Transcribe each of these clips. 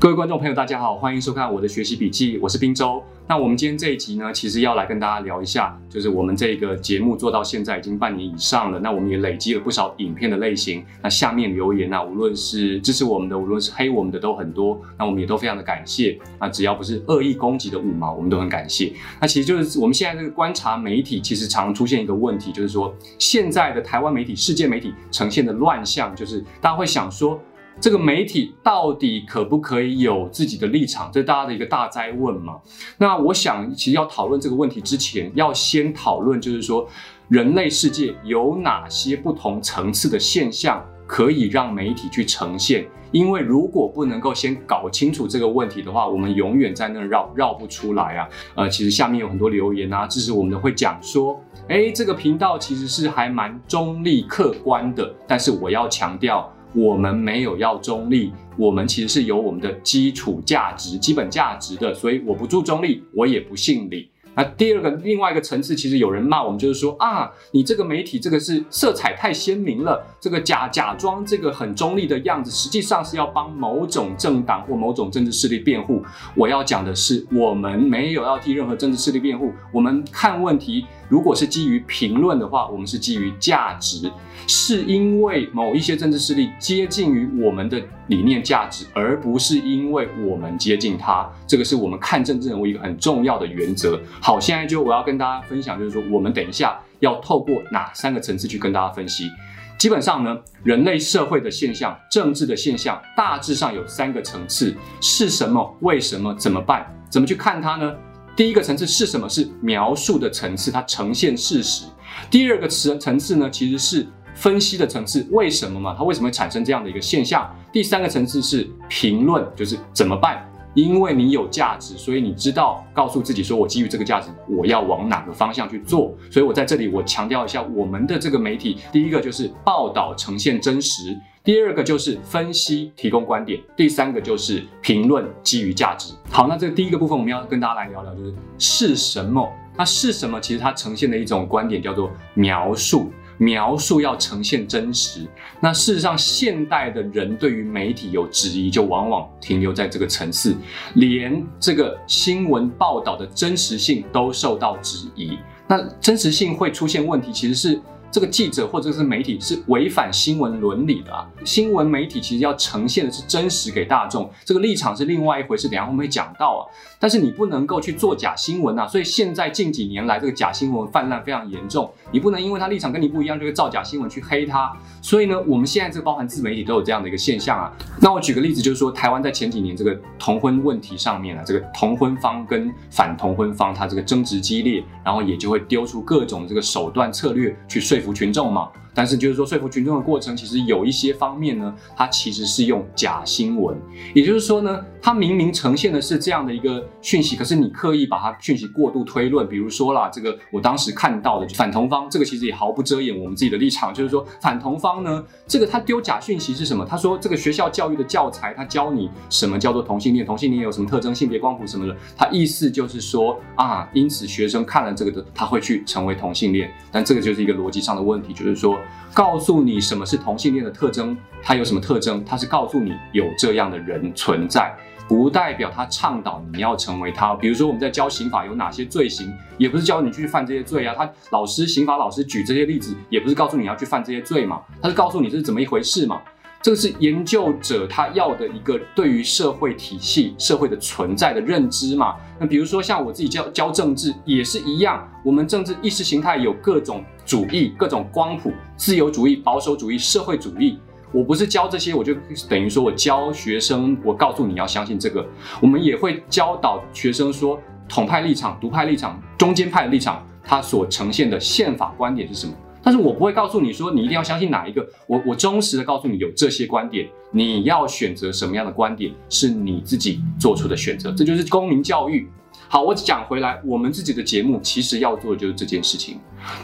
各位观众朋友，大家好，欢迎收看我的学习笔记，我是滨州。那我们今天这一集呢，其实要来跟大家聊一下，就是我们这个节目做到现在已经半年以上了，那我们也累积了不少影片的类型。那下面留言啊，无论是支持我们的，无论是黑我们的，都很多。那我们也都非常的感谢。那只要不是恶意攻击的五毛，我们都很感谢。那其实就是我们现在这个观察媒体，其实常出现一个问题，就是说现在的台湾媒体、世界媒体呈现的乱象，就是大家会想说。这个媒体到底可不可以有自己的立场？这是大家的一个大灾问嘛。那我想，其实要讨论这个问题之前，要先讨论，就是说，人类世界有哪些不同层次的现象可以让媒体去呈现？因为如果不能够先搞清楚这个问题的话，我们永远在那绕绕不出来啊。呃，其实下面有很多留言啊，支持我们的会讲说，哎，这个频道其实是还蛮中立客观的，但是我要强调。我们没有要中立，我们其实是有我们的基础价值、基本价值的，所以我不注中立，我也不信礼。那第二个，另外一个层次，其实有人骂我们，就是说啊，你这个媒体这个是色彩太鲜明了，这个假假装这个很中立的样子，实际上是要帮某种政党或某种政治势力辩护。我要讲的是，我们没有要替任何政治势力辩护，我们看问题。如果是基于评论的话，我们是基于价值，是因为某一些政治势力接近于我们的理念价值，而不是因为我们接近他。这个是我们看政治人物一个很重要的原则。好，现在就我要跟大家分享，就是说我们等一下要透过哪三个层次去跟大家分析。基本上呢，人类社会的现象、政治的现象，大致上有三个层次：是什么？为什么？怎么办？怎么去看它呢？第一个层次是什么？是描述的层次，它呈现事实。第二个层层次呢，其实是分析的层次，为什么嘛？它为什么会产生这样的一个现象？第三个层次是评论，就是怎么办？因为你有价值，所以你知道告诉自己说，我基于这个价值，我要往哪个方向去做。所以我在这里我强调一下，我们的这个媒体，第一个就是报道呈现真实，第二个就是分析提供观点，第三个就是评论基于价值。好，那这第一个部分我们要跟大家来聊聊，就是是什么？那是什么？其实它呈现的一种观点叫做描述。描述要呈现真实，那事实上，现代的人对于媒体有质疑，就往往停留在这个层次，连这个新闻报道的真实性都受到质疑。那真实性会出现问题，其实是。这个记者或者是媒体是违反新闻伦理的啊！新闻媒体其实要呈现的是真实给大众，这个立场是另外一回事。等下我们会讲到啊，但是你不能够去做假新闻啊！所以现在近几年来，这个假新闻泛滥非常严重，你不能因为他立场跟你不一样，就会造假新闻去黑他。所以呢，我们现在这个包含自媒体都有这样的一个现象啊。那我举个例子，就是说台湾在前几年这个同婚问题上面啊，这个同婚方跟反同婚方，他这个争执激烈，然后也就会丢出各种这个手段策略去说服群众嘛。但是就是说说服群众的过程，其实有一些方面呢，它其实是用假新闻。也就是说呢，它明明呈现的是这样的一个讯息，可是你刻意把它讯息过度推论。比如说啦，这个我当时看到的反同方，这个其实也毫不遮掩我们自己的立场，就是说反同方呢，这个他丢假讯息是什么？他说这个学校教育的教材，他教你什么叫做同性恋，同性恋有什么特征，性别光谱什么的，他意思就是说啊，因此学生看了这个的，他会去成为同性恋。但这个就是一个逻辑上的问题，就是说。告诉你什么是同性恋的特征，它有什么特征？它是告诉你有这样的人存在，不代表他倡导你要成为他。比如说我们在教刑法有哪些罪行，也不是教你去犯这些罪啊。他老师刑法老师举这些例子，也不是告诉你要去犯这些罪嘛，他是告诉你这是怎么一回事嘛。这个是研究者他要的一个对于社会体系、社会的存在的认知嘛？那比如说像我自己教教政治也是一样，我们政治意识形态有各种主义、各种光谱，自由主义、保守主义、社会主义。我不是教这些，我就等于说我教学生，我告诉你要相信这个。我们也会教导学生说，统派立场、独派立场、中间派的立场，它所呈现的宪法观点是什么？但是我不会告诉你说你一定要相信哪一个，我我忠实的告诉你有这些观点，你要选择什么样的观点是你自己做出的选择，这就是公民教育。好，我讲回来，我们自己的节目其实要做的就是这件事情。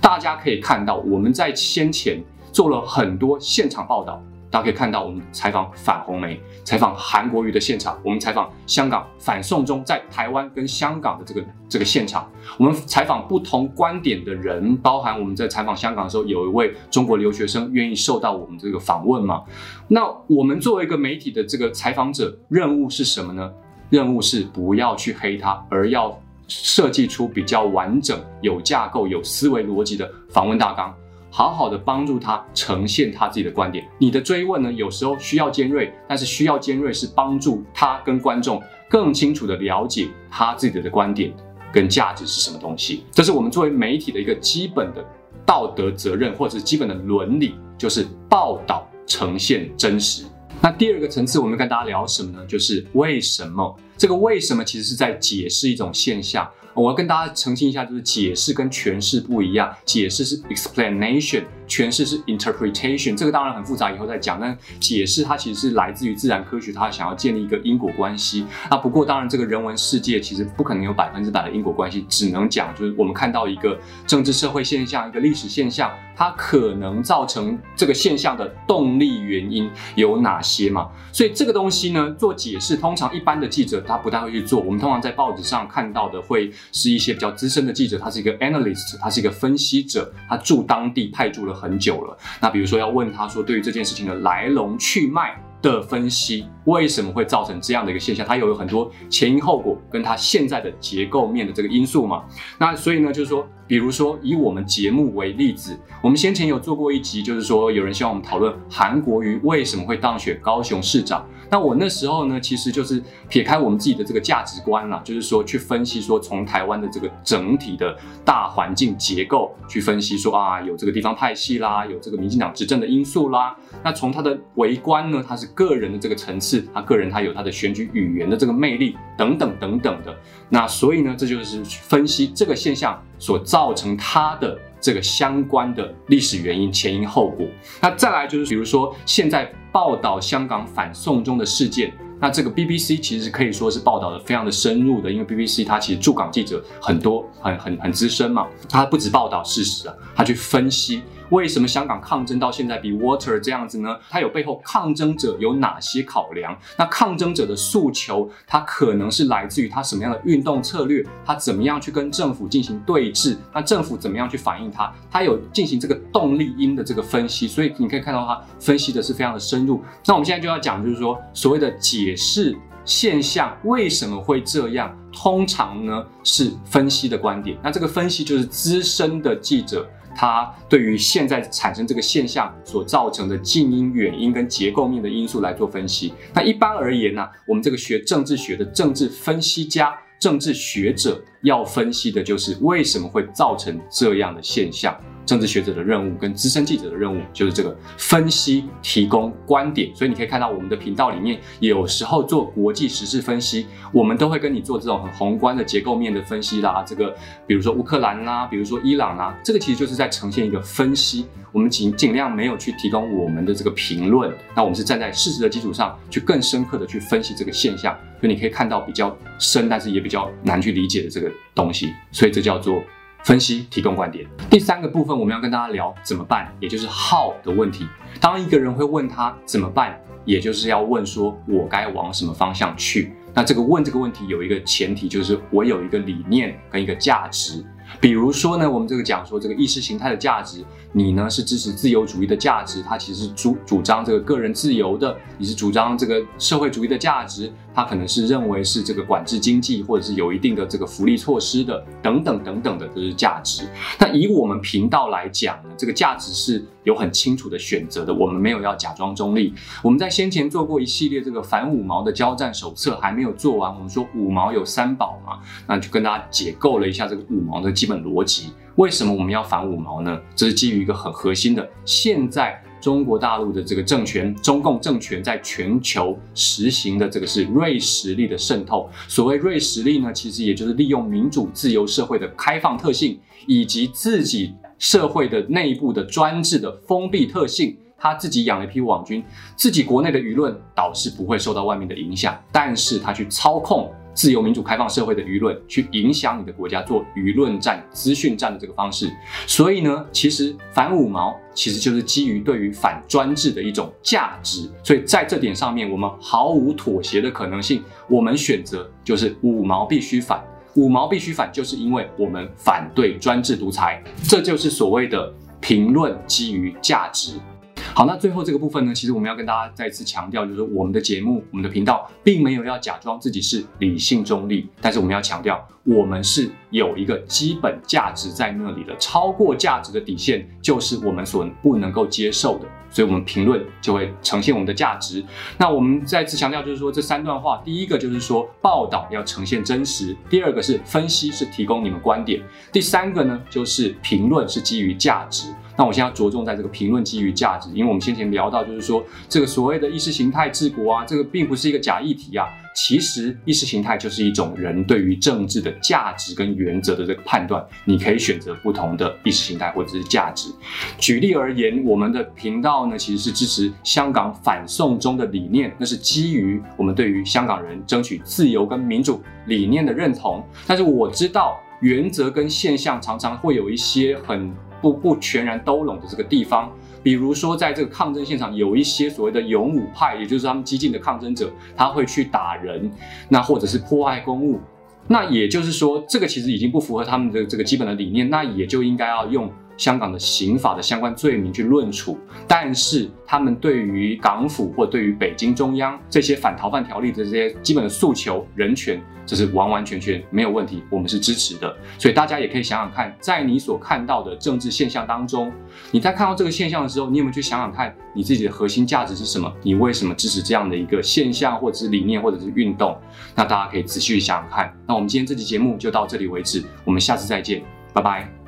大家可以看到，我们在先前做了很多现场报道，大家可以看到，我们采访反红梅、采访韩国瑜的现场，我们采访香港反送中在台湾跟香港的这个这个现场，我们采访不同观点的人，包含我们在采访香港的时候，有一位中国留学生愿意受到我们这个访问嘛？那我们作为一个媒体的这个采访者，任务是什么呢？任务是不要去黑他，而要设计出比较完整、有架构、有思维逻辑的访问大纲。好好的帮助他呈现他自己的观点。你的追问呢，有时候需要尖锐，但是需要尖锐是帮助他跟观众更清楚的了解他自己的观点跟价值是什么东西。这是我们作为媒体的一个基本的道德责任，或者是基本的伦理，就是报道呈现真实。那第二个层次，我们跟大家聊什么呢？就是为什么这个为什么其实是在解释一种现象。我要跟大家澄清一下，就是解释跟诠释不一样。解释是 explanation，诠释是 interpretation。这个当然很复杂，以后再讲。但解释它其实是来自于自然科学，它想要建立一个因果关系。那不过当然，这个人文世界其实不可能有百分之百的因果关系，只能讲就是我们看到一个政治社会现象，一个历史现象，它可能造成这个现象的动力原因有哪些嘛？所以这个东西呢，做解释通常一般的记者他不太会去做。我们通常在报纸上看到的会。是一些比较资深的记者，他是一个 analyst，他是一个分析者，他住当地派驻了很久了。那比如说要问他说，对于这件事情的来龙去脉的分析，为什么会造成这样的一个现象？它有有很多前因后果，跟他现在的结构面的这个因素嘛。那所以呢，就是说，比如说以我们节目为例子，我们先前有做过一集，就是说有人希望我们讨论韩国瑜为什么会当选高雄市长。那我那时候呢，其实就是撇开我们自己的这个价值观啦，就是说去分析说，从台湾的这个整体的大环境结构去分析说啊，有这个地方派系啦，有这个民进党执政的因素啦。那从他的围观呢，他是个人的这个层次，他个人他有他的选举语言的这个魅力等等等等的。那所以呢，这就是分析这个现象所造成他的这个相关的历史原因、前因后果。那再来就是比如说现在。报道香港反送中的事件，那这个 BBC 其实可以说是报道的非常的深入的，因为 BBC 它其实驻港记者很多，很很很资深嘛，它不止报道事实啊，它去分析。为什么香港抗争到现在比 Water 这样子呢？它有背后抗争者有哪些考量？那抗争者的诉求，它可能是来自于他什么样的运动策略？他怎么样去跟政府进行对峙？那政府怎么样去反映他？他有进行这个动力因的这个分析，所以你可以看到他分析的是非常的深入。那我们现在就要讲，就是说所谓的解释现象为什么会这样，通常呢是分析的观点。那这个分析就是资深的记者。它对于现在产生这个现象所造成的近因、远因跟结构面的因素来做分析。那一般而言呢，我们这个学政治学的政治分析家、政治学者要分析的就是为什么会造成这样的现象。政治学者的任务跟资深记者的任务就是这个分析、提供观点。所以你可以看到我们的频道里面，有时候做国际时事分析，我们都会跟你做这种很宏观的结构面的分析啦。这个比如说乌克兰啦，比如说伊朗啦，这个其实就是在呈现一个分析。我们尽尽量没有去提供我们的这个评论，那我们是站在事实的基础上去更深刻的去分析这个现象。所以你可以看到比较深，但是也比较难去理解的这个东西。所以这叫做。分析提供观点。第三个部分，我们要跟大家聊怎么办，也就是 how 的问题。当一个人会问他怎么办，也就是要问说，我该往什么方向去？那这个问这个问题有一个前提，就是我有一个理念跟一个价值。比如说呢，我们这个讲说这个意识形态的价值，你呢是支持自由主义的价值，它其实是主主张这个个人自由的；你是主张这个社会主义的价值，它可能是认为是这个管制经济或者是有一定的这个福利措施的，等等等等的都是价值。那以我们频道来讲呢，这个价值是有很清楚的选择的，我们没有要假装中立。我们在先前做过一系列这个反五毛的交战手册，还没有做完。我们说五毛有三宝嘛，那就跟大家解构了一下这个五毛的。基本逻辑，为什么我们要反五毛呢？这是基于一个很核心的，现在中国大陆的这个政权，中共政权在全球实行的这个是瑞实力的渗透。所谓瑞实力呢，其实也就是利用民主自由社会的开放特性，以及自己社会的内部的专制的封闭特性。他自己养了一批网军，自己国内的舆论倒是不会受到外面的影响，但是他去操控自由民主开放社会的舆论去影响你的国家做舆论战、资讯战的这个方式。所以呢，其实反五毛其实就是基于对于反专制的一种价值。所以在这点上面，我们毫无妥协的可能性。我们选择就是五毛必须反，五毛必须反，就是因为我们反对专制独裁。这就是所谓的评论基于价值。好，那最后这个部分呢，其实我们要跟大家再次强调，就是我们的节目、我们的频道，并没有要假装自己是理性中立，但是我们要强调，我们是有一个基本价值在那里的，超过价值的底线就是我们所不能够接受的，所以我们评论就会呈现我们的价值。那我们再次强调，就是说这三段话，第一个就是说报道要呈现真实，第二个是分析是提供你们观点，第三个呢就是评论是基于价值。那我现在着重在这个评论基于价值，因为我们先前聊到，就是说这个所谓的意识形态治国啊，这个并不是一个假议题啊。其实意识形态就是一种人对于政治的价值跟原则的这个判断，你可以选择不同的意识形态或者是价值。举例而言，我们的频道呢其实是支持香港反送中的理念，那是基于我们对于香港人争取自由跟民主理念的认同。但是我知道原则跟现象常常会有一些很。不不全然兜拢的这个地方，比如说在这个抗争现场，有一些所谓的勇武派，也就是他们激进的抗争者，他会去打人，那或者是破坏公物，那也就是说，这个其实已经不符合他们的这个基本的理念，那也就应该要用。香港的刑法的相关罪名去论处，但是他们对于港府或对于北京中央这些反逃犯条例的这些基本的诉求、人权，这是完完全全没有问题，我们是支持的。所以大家也可以想想看，在你所看到的政治现象当中，你在看到这个现象的时候，你有没有去想想看，你自己的核心价值是什么？你为什么支持这样的一个现象，或者是理念，或者是运动？那大家可以仔细想想看。那我们今天这期节目就到这里为止，我们下次再见，拜拜。